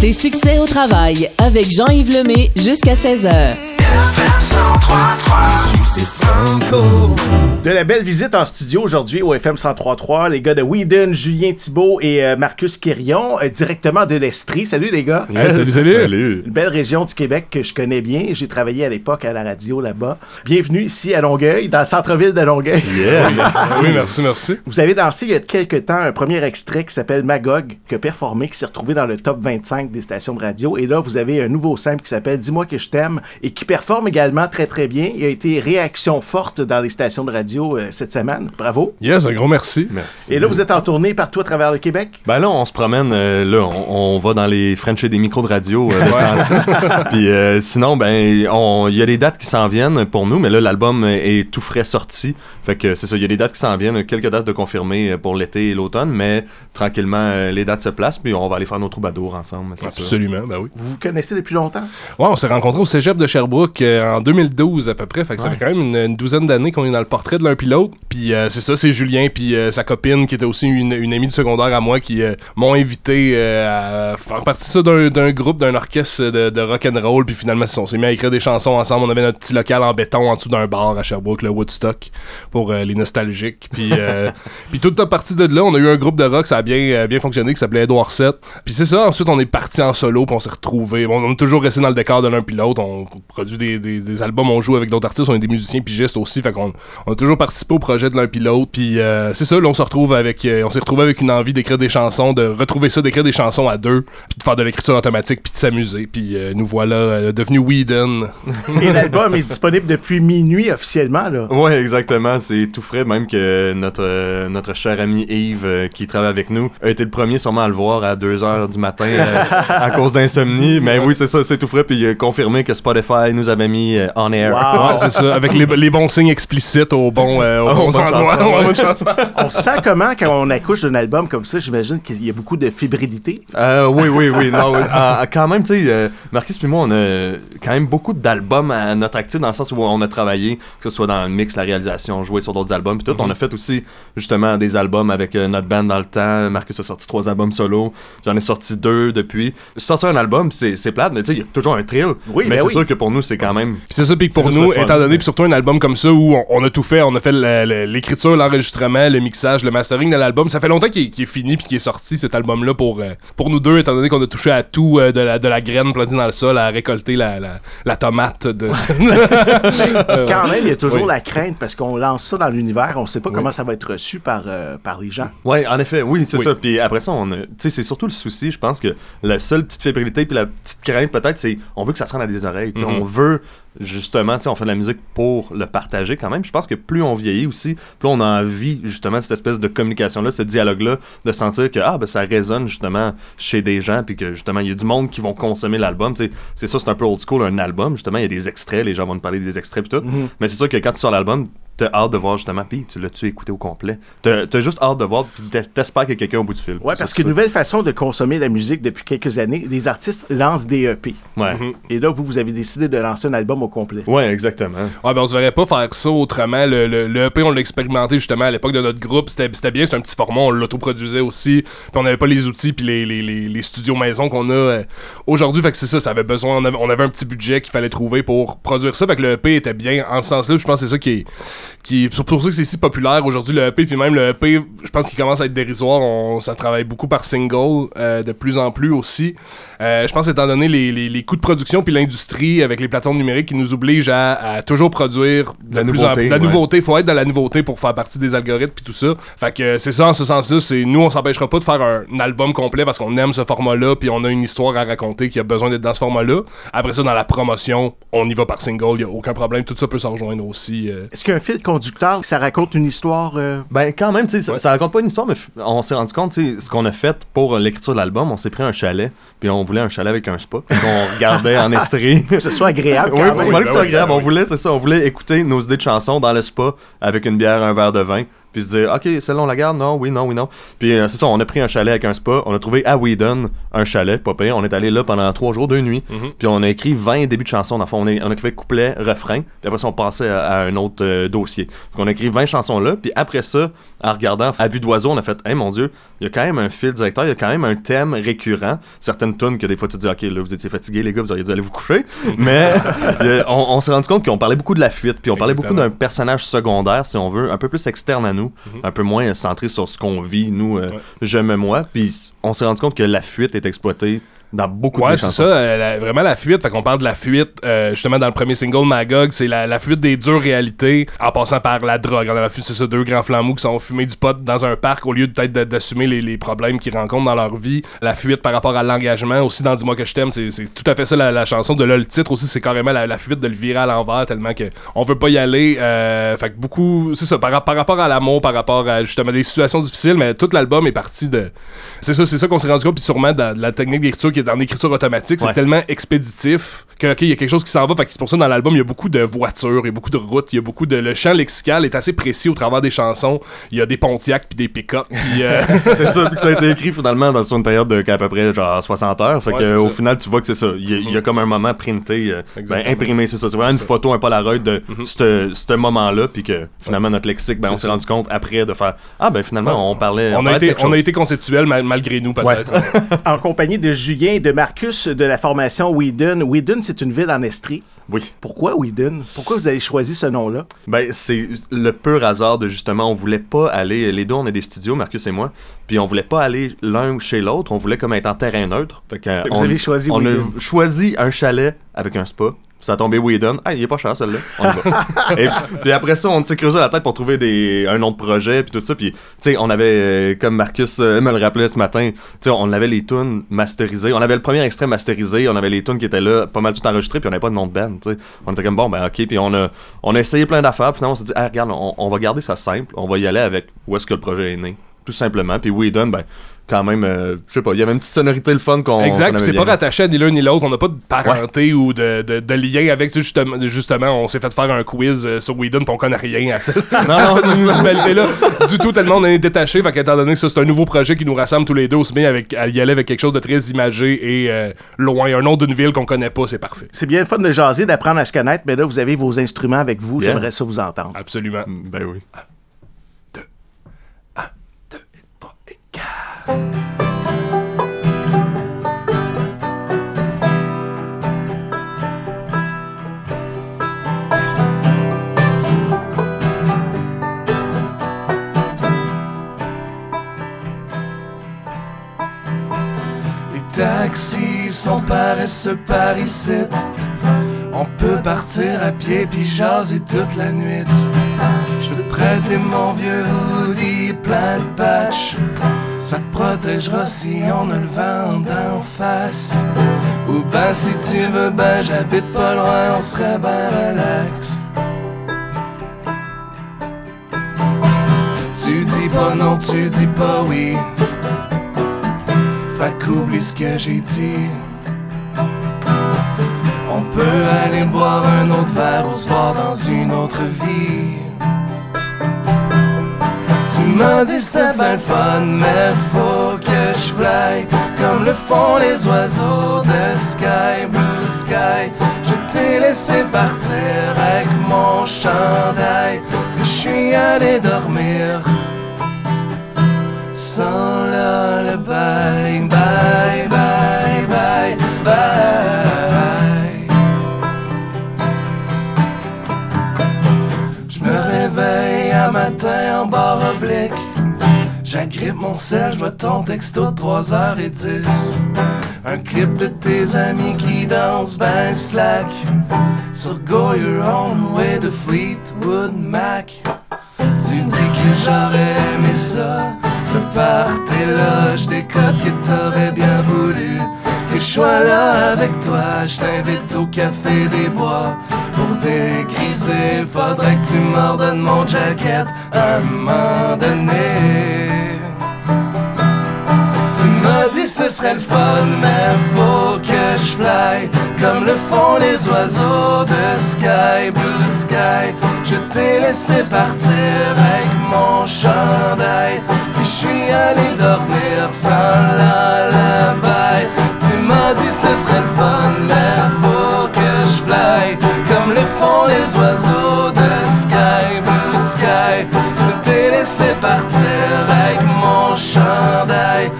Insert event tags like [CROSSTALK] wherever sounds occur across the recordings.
Tes succès au travail avec Jean-Yves Lemay jusqu'à 16h. De la belle visite en studio aujourd'hui au FM 103.3, les gars de Whedon, Julien Thibault et euh, Marcus Quirion, euh, directement de l'Estrie. Salut les gars. Salut, salut. Une belle région du Québec que je connais bien. J'ai travaillé à l'époque à la radio là-bas. Bienvenue ici à Longueuil, dans le centre-ville de Longueuil. Yeah, [LAUGHS] merci. Oui, merci, merci. Vous avez dansé il y a quelques temps un premier extrait qui s'appelle Magog, qui a performé, qui s'est retrouvé dans le top 25 des stations de radio. Et là, vous avez un nouveau simple qui s'appelle Dis-moi que je t'aime et qui performe également très très bien. Il a été réaction forte dans les stations de radio euh, cette semaine. Bravo. Yes, un gros merci. Merci. Et là, vous êtes en tournée partout à travers le Québec? Ben là, on se promène, euh, là, on, on va dans les French et des micros de radio euh, de. [LAUGHS] Puis euh, sinon, ben, on- il y a des dates qui s'en viennent pour nous, mais là, l'album est tout frais sorti. Fait que c'est ça, il y a des dates qui s'en viennent, quelques dates de confirmer euh, pour l'été et l'automne, mais tranquillement, les dates se placent, puis on va aller faire nos troubadours ensemble, c'est sûr. Absolument, ben oui. Vous vous connaissez depuis longtemps? Ouais, on s'est rencontrés au cégep de Sherbrooke en 2012 à peu près. Fait que ça Ouais. fait quand même une, une douzaine d'années qu'on est dans le portrait de l'un puis l'autre. Puis euh, c'est ça, c'est Julien puis euh, sa copine qui était aussi une, une amie du secondaire à moi qui euh, m'ont invité à faire partie ça d'un, groupe, d'un orchestre de, de rock and roll. Puis finalement, on s'est mis à écrire des chansons ensemble. On avait notre petit local en béton en dessous d'un bar à Sherbrooke, le Woodstock, pour les nostalgiques. Puis, [LAUGHS] puis tout à partir de là, on a eu un groupe de rock, ça a bien, bien fonctionné, qui s'appelait Edward 7. Puis c'est ça, ensuite on est parti en solo, puis on s'est retrouvés. Bon, on est toujours resté dans le décor de l'un puis l'autre. On produit des, des- des albums, on joue avec d'autres artistes, on est des musiciens pigistes aussi. Fait qu'on on a toujours participé au projet de l'un puis l'autre. Puis euh, c'est ça, là on se retrouve avec, euh, on s'est retrouvé avec une envie d'écrire des chansons, de retrouver ça, d'écrire des chansons à deux, puis de faire de l'écriture automatique, puis de s'amuser. Puis euh, nous voilà euh, devenus Whedon. [LAUGHS] Et l'album est disponible depuis minuit officiellement, là. Ouais, exactement. C'est tout frais, même que notre, euh, notre cher ami Yves, euh, qui travaille avec nous, a été le premier sûrement à le voir à 2h du matin euh, [LAUGHS] à cause d'insomnie. Mais oui, c'est ça, c'est tout frais. Puis il a confirmé que Spotify nous avait mis euh, on air. Wow. Ouais, c'est ça, avec les, les bons signes explicites au bon, euh, au Oh, bon bonne endroit. Ouais, chanson. [LAUGHS] On se sent comment quand on accouche d'un album comme ça? J'imagine qu'il y a beaucoup de fébrilité. Euh, oui, oui, oui. Non, oui. [LAUGHS] Ah, ah, quand même, tu sais, euh, Marcus puis moi, on a quand même beaucoup d'albums à notre actif dans le sens où on a travaillé, que ce soit dans le mix, la réalisation, jouer sur d'autres albums, puis tout. On a fait aussi, justement, des albums avec euh, notre band dans le temps. Marcus a sorti trois albums solo. J'en ai sorti deux depuis. Sortir un album, c'est c'est plate, mais tu sais, il y a toujours un thrill. Oui, mais ben c'est oui. sûr que pour nous, c'est quand même. Puis c'est ça, puis que pour nous, étant donné, puis surtout un album comme ça où on, on a tout fait, on a fait l'écriture, l'enregistrement, le mixage, le mastering de l'album. Ça fait longtemps qu'il est, fini puis qu'il est sorti cet album-là pour, euh, pour nous deux, étant donné qu'on a touché à tout euh, de, la, de la graine plantée dans le sol à récolter la, la, la tomate de. [LAUGHS] Euh, Quand même, il y a toujours Oui. la crainte parce qu'on lance ça dans l'univers, on sait pas comment ça va être reçu par, euh, par les gens. Ouais, en effet, oui, c'est Oui. ça. Puis après ça, on a- tu sais, c'est surtout le souci, je pense que la seule petite fébrilité puis la petite crainte peut-être, c'est on veut que ça se rende à des oreilles. Mhm. On veut justement, on fait de la musique pour le partager quand même. Je pense que plus on vieillit aussi, plus on a envie justement de cette espèce de communication-là, ce dialogue-là, de sentir que ah ben ça résonne justement chez des gens, puis que justement il y a du monde qui vont consommer l'album. C'est ça, c'est un peu old school un album. Justement, il y a des extraits, les gens vont nous parler des extraits puis tout. Mhm. Mais c'est sûr que quand tu sors l'album, t'as hâte de voir justement, puis tu l'as-tu écouté au complet? T'as t'as juste hâte de voir, puis t'es- t'espères qu'il y a quelqu'un au bout du fil. Ouais, parce qu'une nouvelle façon de consommer la musique depuis quelques années, les artistes lancent des EP. Ouais. Mhm. Et là, vous, vous avez décidé de lancer un album au complet. Ouais, exactement. Ouais, ben on se verrait pas faire ça autrement. Le, le, le EP, on l'a expérimenté justement à l'époque de notre groupe. C'était c'était bien, c'est un petit format, on l'autoproduisait aussi. Puis on n'avait pas les outils puis les, les, les, les studios maison qu'on a euh, aujourd'hui. Fait que c'est ça, ça avait besoin. On avait, on avait un petit budget qu'il fallait trouver pour produire ça. Fait que le EP était bien en ce sens-là. Puis Je pense que c'est ça qui est. Qui est c'est pour ça que c'est si populaire aujourd'hui le EP. Puis même le EP, je pense qu'il commence à être dérisoire. On, ça travaille beaucoup par single euh, de plus en plus aussi. Euh, je pense étant donné les, les, les coûts de production puis l'industrie avec les plateformes numériques qui nous obligent à, à toujours produire La de plus en nouveauté, plus- La ouais. nouveauté, faut être dans la nouveauté pour faire partie des algorithmes puis tout ça. Fait que c'est ça en ce sens-là, c'est nous on s'empêchera pas de faire un, un album complet parce qu'on aime ce format-là puis on a une histoire à raconter qui a besoin d'être dans ce format-là. Après ça dans la promotion, on y va par single, y a aucun problème, tout ça peut s'en rejoindre aussi. euh. Est-ce qu'il y a un fil conducteur, ça raconte une histoire euh, Ben, quand même, tu sais, ça, ça raconte pas une histoire, mais on s'est rendu compte, tu sais, ce qu'on a fait pour l'écriture de l'album, on s'est pris un chalet, puis on voulait un chalet avec un spa. Qu'on regardait en Estrie. [LAUGHS] que ce soit agréable Oui, quand on même? voulait que ce soit oui, agréable. ben On oui. voulait, c'est ça, on voulait écouter nos idées de chansons dans le spa avec une bière, un verre de vin. Puis se dire, OK, celle-là, on la garde, non, oui, non, oui, non. Puis euh, c'est ça, on a pris un chalet avec un spa, on a trouvé à Whedon un chalet, pas payé. On est allé là pendant trois jours, deux nuits, Mhm. puis on a écrit 20 débuts de chansons. Dans le fond, on, est- on a écrit couplet, refrain, puis après ça, on passait à, à un autre euh, dossier. Donc on a écrit 20 chansons là, puis après ça, en regardant à vue d'oiseau, on a fait, hey mon Dieu, il y a quand même un fil directeur, il y a quand même un thème récurrent. Certaines tunes que des fois tu te dis, OK, là, vous étiez fatigués, les gars, vous auriez dû aller vous coucher. Mais euh, on, on s'est rendu compte qu'on parlait beaucoup de la fuite, puis on parlait beaucoup d'un personnage secondaire, si on veut, un peu plus externe à nous, un peu moins centré sur ce qu'on vit, nous, euh. Ouais. j'aime moi. Puis on s'est rendu compte que la fuite est exploitée dans beaucoup Ouais, de c'est chansons. ça, euh, la- vraiment la fuite. Fait qu'on parle de la fuite, euh, justement, dans le premier single, Magog, c'est la, la fuite des dures réalités en passant par la drogue. On a la fuite, c'est ça, deux grands flambeaux qui sont fumés du pot dans un parc au lieu de peut-être de- d'assumer les, les problèmes qu'ils rencontrent dans leur vie. La fuite par rapport à l'engagement, aussi dans Dis-moi que je t'aime, c'est c'est tout à fait ça la, la chanson. De là, le titre aussi, c'est carrément la, la fuite de le virer à l'envers tellement que on veut pas y aller. Euh, fait que beaucoup, c'est ça, par, par rapport à l'amour, par rapport à justement des situations difficiles, mais tout l'album est parti de. C'est ça, c'est ça qu'on s'est rendu compte, puis sûrement dans la technique d'écriture qui est dans l'écriture automatique, c'est Ouais. tellement expéditif que, ok, il y a quelque chose qui s'en va. Fait que c'est pour ça dans l'album, il y a beaucoup de voitures, il y a beaucoup de routes, il y a beaucoup de. Le champ lexical est assez précis au travers des chansons. Il y a des Pontiac puis des pick-up. Euh, [LAUGHS] c'est ça, puis que ça a été écrit finalement dans une période de qu'à peu près genre 60 heures. Fait Ouais, que c'est au ça. final, tu vois que c'est ça. Il y, a, il y a comme un moment printé, euh, ben, Exactement. imprimé, c'est ça. C'est vraiment une ça. photo, un Polaroid de ce ce moment-là, puis que finalement notre lexique, ben, on s'est ça. rendu compte après de faire Ah, ben finalement, on parlait. on, a parlait de été, on a été conceptuel mal- malgré nous, peut-être. [LAUGHS] En compagnie de Julien et de Marcus de la formation Whedon. Whedon, c'est une ville en Estrie. Oui. Pourquoi Whedon? Pourquoi vous avez choisi ce nom-là? Ben, c'est le pur hasard de justement, on voulait pas aller, les deux, on a des studios, Marcus et moi, puis on voulait pas aller l'un chez l'autre, on voulait comme être en terrain neutre. Fait que vous on, avez choisi On Whedon. a choisi un chalet avec un spa. Ça a tombé Whedon. Ah, il est pas cher, celui-là. On y va. [LAUGHS] et puis après ça, on s'est creusé la tête pour trouver des, un nom de projet, puis tout ça. Puis, tu sais, on avait, euh, comme Marcus euh, me le rappelait ce matin, tu sais, on avait les tunes masterisées. On avait le premier extrait masterisé, on avait les tunes qui étaient là, pas mal tout enregistrées, puis on n'avait pas de nom de band, tu sais. On était comme, bon, ben, ok. Puis on a, on a essayé plein d'affaires, puis finalement, on s'est dit, ah, regarde, on, on va garder ça simple, on va y aller avec où est-ce que le projet est né. Tout simplement. Puis Whedon, ben, quand même, euh, je sais pas, il y avait une petite sonorité le fun qu'on. Exact, c'est pas rattaché à ni l'un ni l'autre. On n'a pas de parenté ou de, de, de lien avec. tu sais, Justement, justement, on s'est fait faire un quiz euh, sur Whedon, puis on connaît rien à ça. non, [LAUGHS] à cette c'est ça. municipalité-là. Du tout, tellement on en est détaché. Fait qu'étant donné que ça, c'est un nouveau projet qui nous rassemble tous les deux, aussi bien avec, à y aller avec quelque chose de très imagé et euh, loin. Un nom d'une ville qu'on connaît pas, c'est parfait. C'est bien le fun de jaser, d'apprendre à se connaître, mais là, vous avez vos instruments avec vous. Yeah. J'aimerais ça vous entendre. Absolument. Ben oui. Taxis sont paresseux par ici. On peut partir à pied puis jaser toute la nuit. Je peux te prêter mon vieux hoodie plein de patch. Ça te protégera si on a le vent d'en face. Ou ben si tu veux, ben j'habite pas loin, on serait ben relax. Tu dis pas non, tu dis pas oui. Fait qu'oublie ce que j'ai dit. Peut aller boire un autre verre ou se voir dans une autre vie. Tu m'as dit c'était bien fun, mais faut que je fly comme le font les oiseaux de Sky Blue Sky. Je t'ai laissé partir avec mon chandail, je suis allé dormir sans le bye bye bye bye bye. Un matin en barre oblique. J'agrippe mon sel, je ton texto de 3h10. Un clip de tes amis qui dansent ben slack. Sur Go Your Own Way de Fleetwood Mac. Tu dis que j'aurais aimé ça, ce party-là. Je décode que t'aurais bien voulu que je sois là avec toi. Je t'invite au café des bois pour dégriser. Faudrait que tu m'ordonnes mon jacket à un moment donné. Tu m'as dit ce serait le fun, mais faut que je fly comme le font les oiseaux de sky, blue sky. Je t'ai laissé partir avec mon chandail, puis je suis allé dormir sans lullaby. Tu m'as dit ce serait le fun, mais faut que je fly comme le font les oiseaux de sky, blue sky. Je t'ai laissé partir avec mon chandail,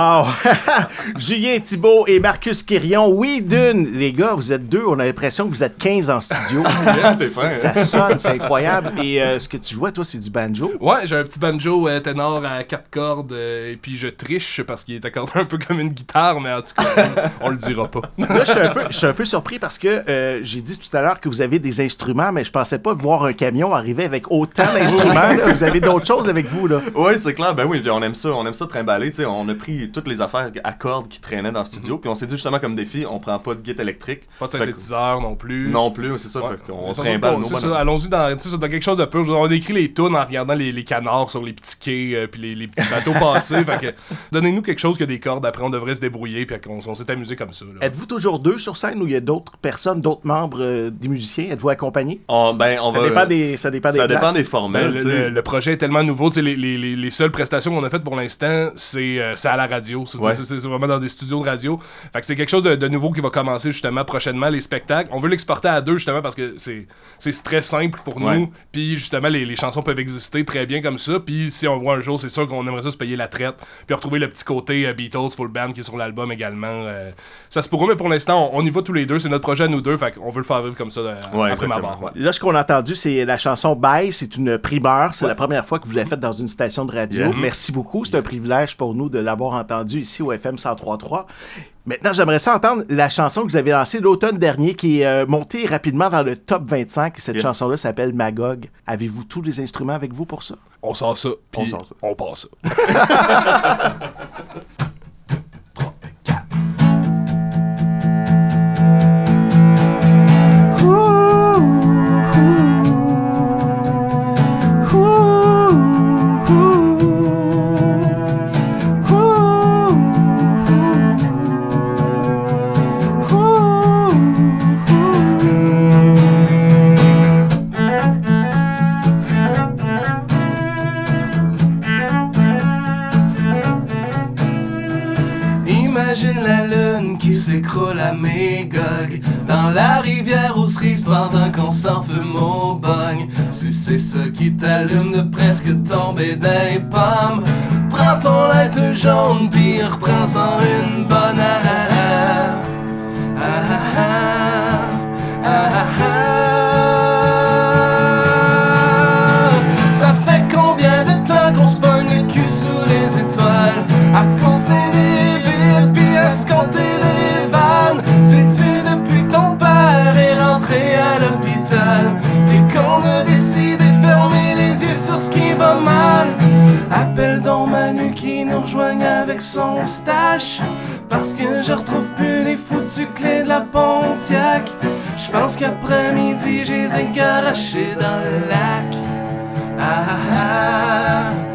Wow! [LAUGHS] Julien Thibault et Marcus Quirion. Oui, d'une. Les gars, vous êtes deux. On a l'impression que vous êtes 15 en studio. [LAUGHS] fin, hein? Ça sonne, c'est incroyable. Et euh, ce que tu jouais, toi, c'est du banjo. Ouais, j'ai un petit banjo euh, ténor à quatre cordes euh, et puis je triche parce qu'il est accordé un peu comme une guitare, mais en tout cas, on le dira pas. [LAUGHS] Là, je suis un peu, je suis un peu surpris parce que euh, j'ai dit tout à l'heure que vous avez des instruments, mais je pensais pas voir un camion arriver avec autant d'instruments. Vous avez d'autres choses avec vous, là. Oui, c'est clair. Ben oui, puis on aime ça. On aime ça trimballer. tu sais. On a pris toutes les affaires à cordes qui traînaient dans le studio. Puis on s'est dit justement comme défi, on prend pas de guitare électrique. Pas de que- synthétiseur non plus. Non plus, c'est ça. Ouais. Fait bonhommes. ça, allons-y dans, dans quelque chose de peu. On écrit les tunes en regardant les, les canards sur les petits quais euh, puis les, les petits [LAUGHS] bateaux passés. Fait que donnez-nous quelque chose qui a des cordes. Après, on devrait se débrouiller puis on, on s'est amusé comme ça. là. Êtes-vous toujours deux sur scène ou il y a d'autres personnes, d'autres membres euh, des musiciens? Êtes-vous accompagnés? On- ben, on Ça va- dépend des, ça dépend des Ça dépend places. des Ben, formels. le, projet est tellement nouveau. Les, les, les, les seules prestations qu'on a faites pour l'instant, c'est euh, c'est à la radio. C'est Ouais. c'est- c'est vraiment dans des studios de radio. Fait que c'est quelque chose de, de nouveau qui va commencer justement prochainement, les spectacles. On veut l'exporter à deux justement parce que c'est c'est très simple pour Ouais. nous. Puis justement, les, les chansons peuvent exister très bien comme ça. Puis si on voit un jour, c'est sûr qu'on aimerait ça se payer la traite. Puis retrouver le petit côté euh, Beatles, full band qui est sur l'album également. euh, ça se pourra, mais pour l'instant, on, on y va tous les deux. C'est notre projet à nous deux. Fait qu'on veut le faire vivre comme ça euh, Ouais, après ma barre. ouais. Là, ce qu'on a entendu, c'est la chanson Bye. C'est une primeur. C'est la première fois que vous l'avez faite dans une station de radio. Yeah. Merci beaucoup. C'est un privilège pour nous de l'avoir entendu ici au FM 103.3. Maintenant, j'aimerais ça entendre la chanson que vous avez lancée l'automne dernier qui est euh, montée rapidement dans le top 25. Cette Yes. chanson-là s'appelle Magog. Avez-vous tous les instruments avec vous pour ça? On sort ça. Puis On sort ça. On passe ça. [LAUGHS] Imagine la lune qui s'écroule à Magog. Dans la rivière aux cerises pendant qu'on s'en fume au bogne. Si c'est ça qui t'allume de presque tomber d'un pomme Prends ton light jaune puis reprends-en une bonne son stash Parce que je retrouve plus les foutues clés de la Pontiac. Je pense qu'après-midi j'ai les dans le lac. Ah ah ah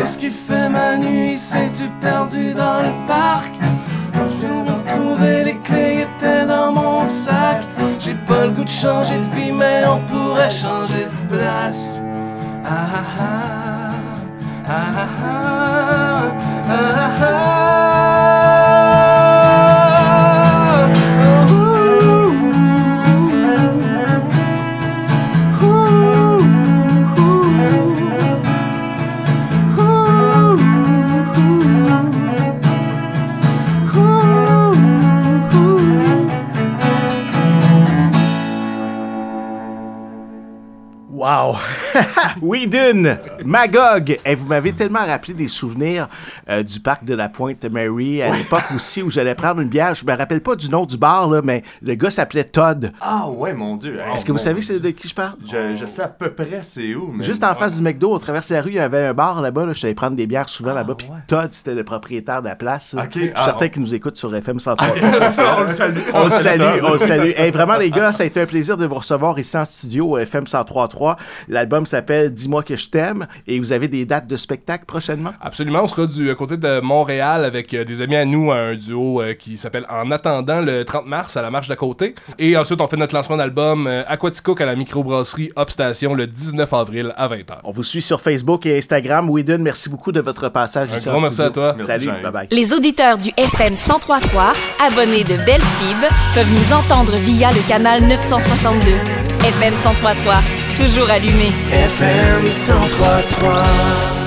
Qu'est-ce qui fait ma nuit? C'est-tu perdu dans le parc? J'ai retrouvé les clés étaient dans mon sac. J'ai pas le goût de changer de vie mais on pourrait changer de place. Ah. Ah ah ah. Ah ah ah Magog. Et vous m'avez tellement rappelé des souvenirs euh, du parc de la Pointe-Mary à l'époque aussi où j'allais prendre une bière. Je me rappelle pas du nom du bar, là, mais le gars s'appelait Todd. Ah ouais, mon Dieu. Est-ce que vous savez c'est de qui je parle? Je, je sais à peu près c'est où. Mais... Juste en face du McDo, on traverse la rue, il y avait un bar là-bas. Là, je allais prendre des bières souvent là-bas. Puis ouais. Todd, c'était le propriétaire de la place. Ok, Je suis ah, certain qu'il nous écoute sur FM 103. [LAUGHS] on le salue. On le salue, on le salue. Hey, vraiment, les gars, ça a été un plaisir de vous recevoir ici en studio au FM 103.3. L'album s'appelle Dis-moi que je t'aime et vous avez des dates de spectacle prochainement? Absolument, on sera du euh, côté de Montréal avec euh, des amis à nous, un duo euh, qui s'appelle En attendant le 30 mars à la marche d'à côté. Et ensuite, on fait notre lancement d'album Aquaticook à la microbrasserie Upstation le 19 avril à 20h. On vous suit sur Facebook et Instagram. Whedon, merci beaucoup de votre passage Un ici grand en merci studio. à toi. Merci, Salut, Jean-Yves. bye bye. Les auditeurs du FM 1033, abonnés de Belle Fib, peuvent nous entendre via le canal 962. FM 1033, toujours allumé. FM 1033